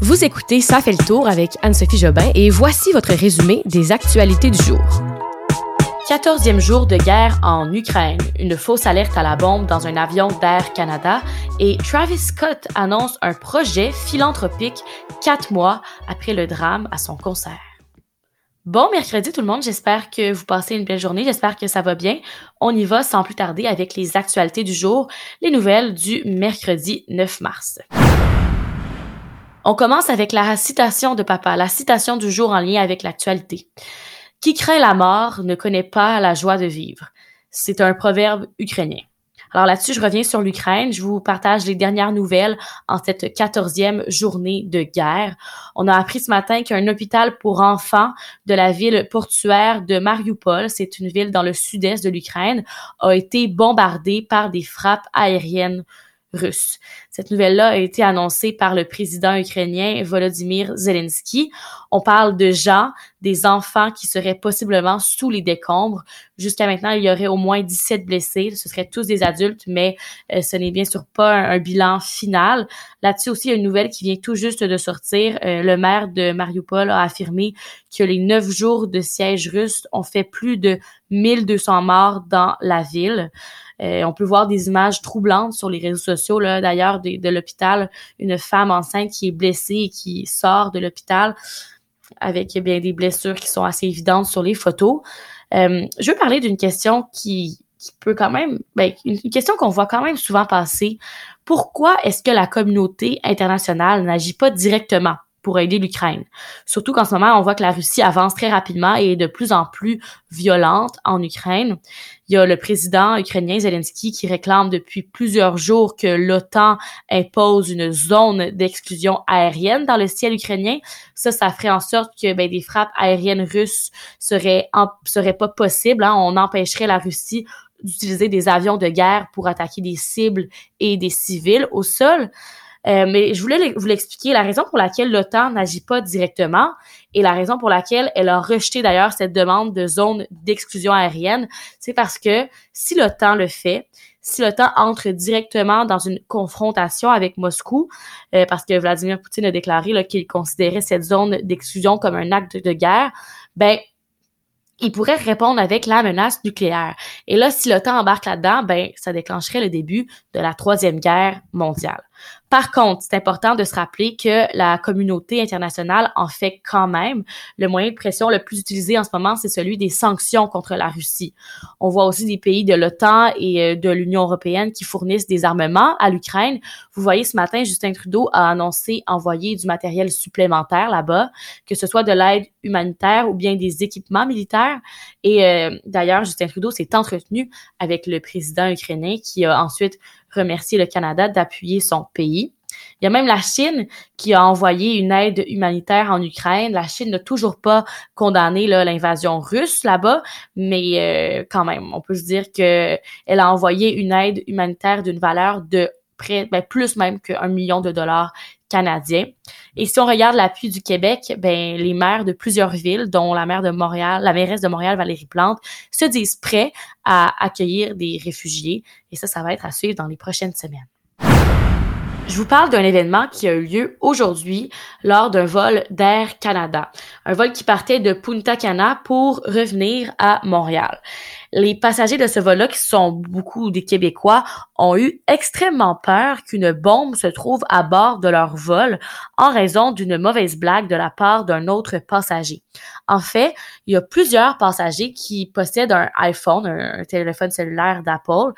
Vous écoutez Ça fait le tour avec Anne-Sophie Jobin et voici votre résumé des actualités du jour. 14e jour de guerre en Ukraine, une fausse alerte à la bombe dans un avion d'Air Canada et Travis Scott annonce un projet philanthropique quatre mois après le drame à son concert. Bon mercredi tout le monde, j'espère que vous passez une belle journée, j'espère que ça va bien. On y va sans plus tarder avec les actualités du jour, les nouvelles du mercredi 9 mars. On commence avec la citation de papa, la citation du jour en lien avec l'actualité. Qui craint la mort ne connaît pas la joie de vivre. C'est un proverbe ukrainien. Alors là-dessus, je reviens sur l'Ukraine. Je vous partage les dernières nouvelles en cette quatorzième journée de guerre. On a appris ce matin qu'un hôpital pour enfants de la ville portuaire de Mariupol, c'est une ville dans le sud-est de l'Ukraine, a été bombardé par des frappes aériennes russe. Cette nouvelle-là a été annoncée par le président ukrainien Volodymyr Zelensky. On parle de gens, des enfants qui seraient possiblement sous les décombres. Jusqu'à maintenant, il y aurait au moins 17 blessés. Ce seraient tous des adultes, mais euh, ce n'est bien sûr pas un, bilan final. Là-dessus aussi, il y a une nouvelle qui vient tout juste de sortir. Euh, le maire de Mariupol a affirmé que les neuf jours de siège russe ont fait plus de 1200 morts dans la ville. Euh, on peut voir des images troublantes sur les réseaux sociaux, là, d'ailleurs, de, l'hôpital, une femme enceinte qui est blessée et qui sort de l'hôpital avec bien des blessures qui sont assez évidentes sur les photos. Euh, je veux parler d'une question qui, qui peut quand même, ben, une question qu'on voit quand même souvent passer. Pourquoi est-ce que la communauté internationale n'agit pas directement? Pour aider l'Ukraine. Surtout qu'en ce moment, on voit que la Russie avance très rapidement et est de plus en plus violente en Ukraine. Il y a le président ukrainien Zelensky qui réclame depuis plusieurs jours que l'OTAN impose une zone d'exclusion aérienne dans le ciel ukrainien. Ça, ça ferait en sorte que ben, des frappes aériennes russes seraient, seraient pas possibles. Hein. On empêcherait la Russie d'utiliser des avions de guerre pour attaquer des cibles et des civils au sol. Euh, mais je voulais vous l'expliquer. La raison pour laquelle l'OTAN n'agit pas directement et la raison pour laquelle elle a rejeté d'ailleurs cette demande de zone d'exclusion aérienne, c'est parce que si l'OTAN le fait, si l'OTAN entre directement dans une confrontation avec Moscou, euh, parce que Vladimir Poutine a déclaré qu'il considérait cette zone d'exclusion comme un acte de guerre, ben il pourrait répondre avec la menace nucléaire. Et là, si l'OTAN embarque là-dedans, ben, ça déclencherait le début de la troisième guerre mondiale. Par contre, c'est important de se rappeler que la communauté internationale en fait quand même. Le moyen de pression le plus utilisé en ce moment, c'est celui des sanctions contre la Russie. On voit aussi des pays de l'OTAN et euh, de l'Union européenne qui fournissent des armements à l'Ukraine. Vous voyez, ce matin, Justin Trudeau a annoncé envoyer du matériel supplémentaire là-bas, que ce soit de l'aide humanitaire ou bien des équipements militaires. Et euh, d'ailleurs, Justin Trudeau s'est entretenu avec le président ukrainien qui a ensuite remercier le Canada d'appuyer son pays. Il y a même la Chine qui a envoyé une aide humanitaire en Ukraine. La Chine n'a toujours pas condamné l'invasion russe là-bas, mais euh, quand même, on peut se dire que elle a envoyé une aide humanitaire d'une valeur de près, ben, plus même qu'un million de dollars Et si on regarde l'appui du Québec, ben les maires de plusieurs villes, dont la maire de Montréal, la mairesse de Montréal, Valérie Plante, se disent prêts à accueillir des réfugiés. Et ça, ça va être à suivre dans les prochaines semaines. Je vous parle d'un événement qui a eu lieu aujourd'hui lors d'un vol d'Air Canada. Un vol qui partait de Punta Cana pour revenir à Montréal. Les passagers de ce vol-là, qui sont beaucoup des Québécois, ont eu extrêmement peur qu'une bombe se trouve à bord de leur vol en raison d'une mauvaise blague de la part d'un autre passager. En fait, il y a plusieurs passagers qui possèdent un iPhone, un téléphone cellulaire d'Apple,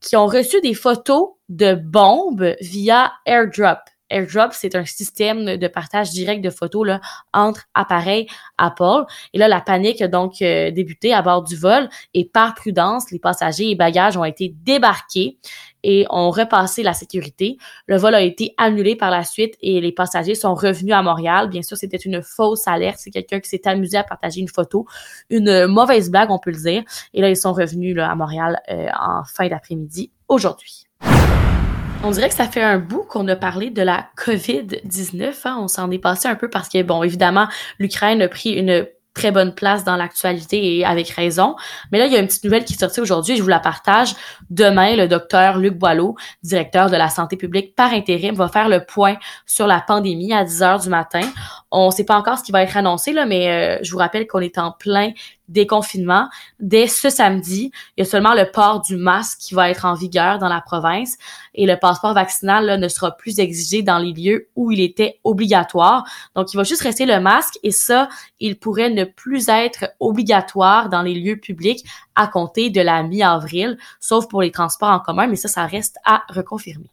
qui ont reçu des photos de bombes via AirDrop. AirDrop, c'est un système de partage direct de photos là, entre appareils Apple. Et là, la panique a donc euh, débuté à bord du vol et par prudence, les passagers et bagages ont été débarqués et ont repassé la sécurité. Le vol a été annulé par la suite et les passagers sont revenus à Montréal. Bien sûr, c'était une fausse alerte. C'est quelqu'un qui s'est amusé à partager une photo. Une mauvaise blague, on peut le dire. Et là, ils sont revenus là, à Montréal euh, en fin d'après-midi aujourd'hui. On dirait que ça fait un bout qu'on a parlé de la COVID-19. Hein. On s'en est passé un peu parce que, bon, évidemment, l'Ukraine a pris une très bonne place dans l'actualité et avec raison. Mais là, il y a une petite nouvelle qui est sortie aujourd'hui je vous la partage. Demain, le docteur Luc Boileau, directeur de la santé publique par intérim, va faire le point sur la pandémie à 10 heures du matin. On ne sait pas encore ce qui va être annoncé, là, mais euh, je vous rappelle qu'on est en plein déconfinement. Dès ce samedi, il y a seulement le port du masque qui va être en vigueur dans la province et le passeport vaccinal ne sera plus exigé dans les lieux où il était obligatoire. Donc, il va juste rester le masque et ça, il pourrait ne plus être obligatoire dans les lieux publics à compter de la mi-avril, sauf pour les transports en commun, mais ça, ça reste à reconfirmer.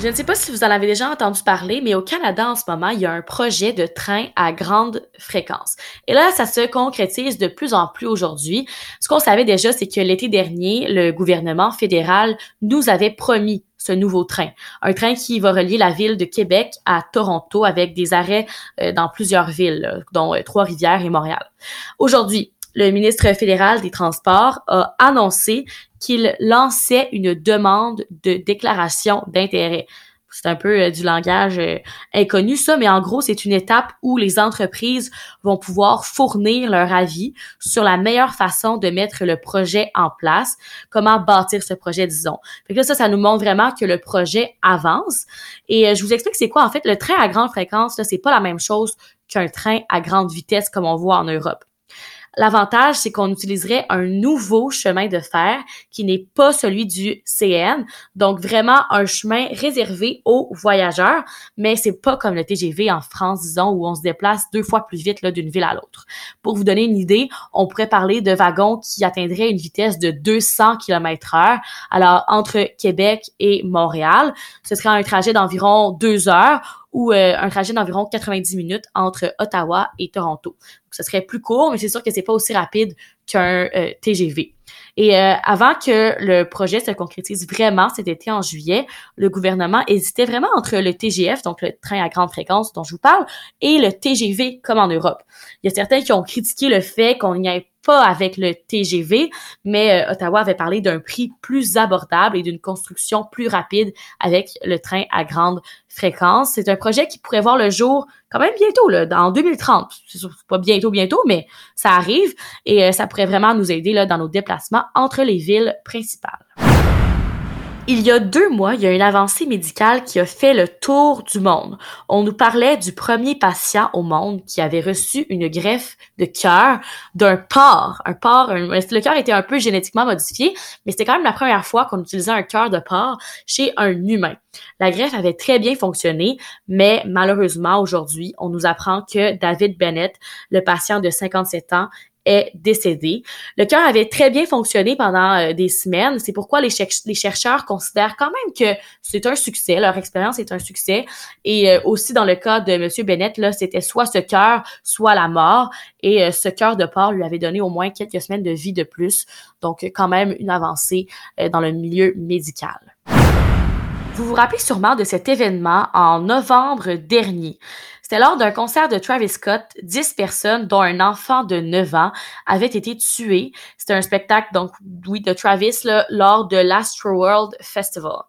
Je ne sais pas si vous en avez déjà entendu parler, mais au Canada en ce moment, il y a un projet de train à grande fréquence. Et là, ça se concrétise de plus en plus aujourd'hui. Ce qu'on savait déjà, c'est que l'été dernier, le gouvernement fédéral nous avait promis ce nouveau train. Un train qui va relier la ville de Québec à Toronto avec des arrêts euh, dans plusieurs villes, dont euh, Trois-Rivières et Montréal. Aujourd'hui, le ministre fédéral des Transports a annoncé qu'il lançait une demande de déclaration d'intérêt. C'est un peu euh, du langage euh, inconnu, ça, mais en gros, c'est une étape où les entreprises vont pouvoir fournir leur avis sur la meilleure façon de mettre le projet en place, comment bâtir ce projet, disons. Fait que là, ça, ça nous montre vraiment que le projet avance. Et euh, je vous explique c'est quoi, en fait, le train à grande fréquence, là, c'est pas la même chose qu'un train à grande vitesse comme on voit en Europe. L'avantage, c'est qu'on utiliserait un nouveau chemin de fer qui n'est pas celui du CN, donc vraiment un chemin réservé aux voyageurs, mais c'est pas comme le TGV en France, disons, où on se déplace deux fois plus vite d'une ville à l'autre. Pour vous donner une idée, on pourrait parler de wagons qui atteindraient une vitesse de 200 km heure. Alors, entre Québec et Montréal, ce serait un trajet d'environ deux heures ou euh, un trajet d'environ 90 minutes entre Ottawa et Toronto. Ce serait plus court, mais c'est sûr que c'est pas aussi rapide qu'un euh, TGV. Et euh, avant que le projet se concrétise vraiment cet été en juillet, le gouvernement hésitait vraiment entre le TGF, donc le train à grande fréquence dont je vous parle, et le TGV comme en Europe. Il y a certains qui ont critiqué le fait qu'on n'y ait pas avec le TGV, mais euh, Ottawa avait parlé d'un prix plus abordable et d'une construction plus rapide avec le train à grande fréquence. C'est un projet qui pourrait voir le jour quand même bientôt, là, en 2030. C'est pas bientôt, bientôt, mais ça arrive et euh, ça pourrait vraiment nous aider là, dans nos déplacements entre les villes principales. Il y a deux mois, il y a une avancée médicale qui a fait le tour du monde. On nous parlait du premier patient au monde qui avait reçu une greffe de cœur d'un porc. Un porc, le cœur était un peu génétiquement modifié, mais c'était quand même la première fois qu'on utilisait un cœur de porc chez un humain. La greffe avait très bien fonctionné, mais malheureusement aujourd'hui, on nous apprend que David Bennett, le patient de 57 ans, est décédé. Le cœur avait très bien fonctionné pendant euh, des semaines. C'est pourquoi les, chercheurs considèrent quand même que c'est un succès. Leur expérience est un succès. Et euh, aussi dans le cas de Monsieur Bennett, là, c'était soit ce cœur, soit la mort. Et euh, ce cœur de porc lui avait donné au moins quelques semaines de vie de plus. Donc quand même une avancée dans le milieu médical. Vous vous rappelez sûrement de cet événement en novembre dernier. C'était lors d'un concert de Travis Scott, 10 personnes, dont un enfant de 9 ans, avaient été tuées. C'était un spectacle, donc, oui, de Travis, là, lors de l'Astroworld Festival.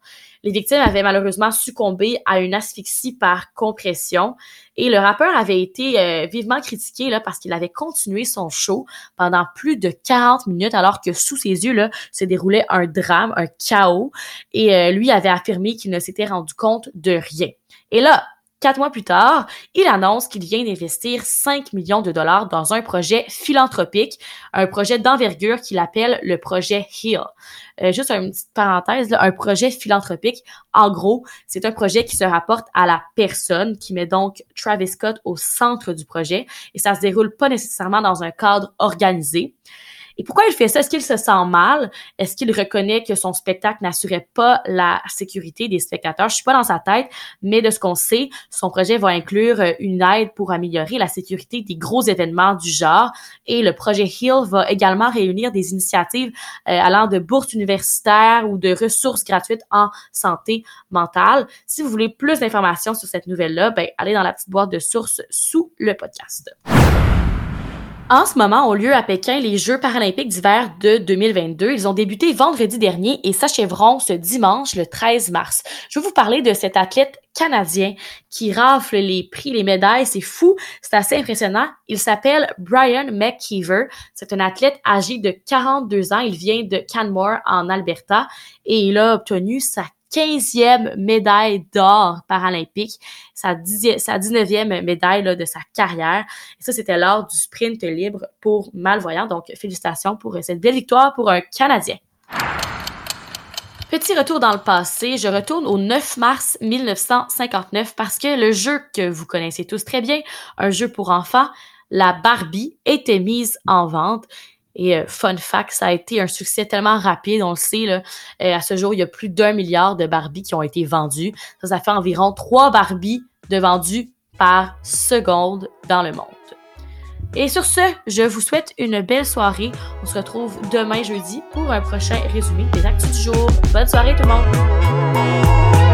Les victimes avaient malheureusement succombé à une asphyxie par compression et le rappeur avait été euh, vivement critiqué là, parce qu'il avait continué son show pendant plus de 40 minutes alors que sous ses yeux là, se déroulait un drame, un chaos et euh, lui avait affirmé qu'il ne s'était rendu compte de rien. Et là, Quatre mois plus tard, il annonce qu'il vient d'investir 5 millions de dollars dans un projet philanthropique, un projet d'envergure qu'il appelle le projet HEAL. Euh, juste une petite parenthèse, un projet philanthropique, en gros, c'est un projet qui se rapporte à la personne, qui met donc Travis Scott au centre du projet, et ça se déroule pas nécessairement dans un cadre organisé. Et pourquoi il fait ça? Est-ce qu'il se sent mal? Est-ce qu'il reconnaît que son spectacle n'assurait pas la sécurité des spectateurs? Je suis pas dans sa tête, mais de ce qu'on sait, son projet va inclure euh, une aide pour améliorer la sécurité des gros événements du genre. Et le projet HEAL va également réunir des initiatives euh, allant de bourses universitaires ou de ressources gratuites en santé mentale. Si vous voulez plus d'informations sur cette nouvelle-là, ben, allez dans la petite boîte de sources sous le podcast. En ce moment ont lieu à Pékin les Jeux paralympiques d'hiver de 2022. Ils ont débuté vendredi dernier et s'achèveront ce dimanche, le 13 mars. Je vais vous parler de cet athlète canadien qui rafle les prix, les médailles. C'est fou, c'est assez impressionnant. Il s'appelle Brian McKeever. C'est un athlète âgé de 42 ans. Il vient de Canmore en Alberta et il a obtenu sa 15e médaille d'or paralympique, sa, 19e médaille de sa carrière. Et ça, c'était lors du sprint libre pour malvoyants. Donc, félicitations pour cette belle victoire pour un Canadien. Petit retour dans le passé, je retourne au 9 mars 1959 parce que le jeu que vous connaissez tous très bien, un jeu pour enfants, la Barbie, était mise en vente. Et euh, fun fact, ça a été un succès tellement rapide, on le sait, là, euh, à ce jour, il y a plus d'un milliard de Barbie qui ont été vendus. Ça, fait environ trois Barbie de vendus par seconde dans le monde. Et sur ce, je vous souhaite une belle soirée. On se retrouve demain jeudi pour un prochain résumé des actus du jour. Bonne soirée tout le monde!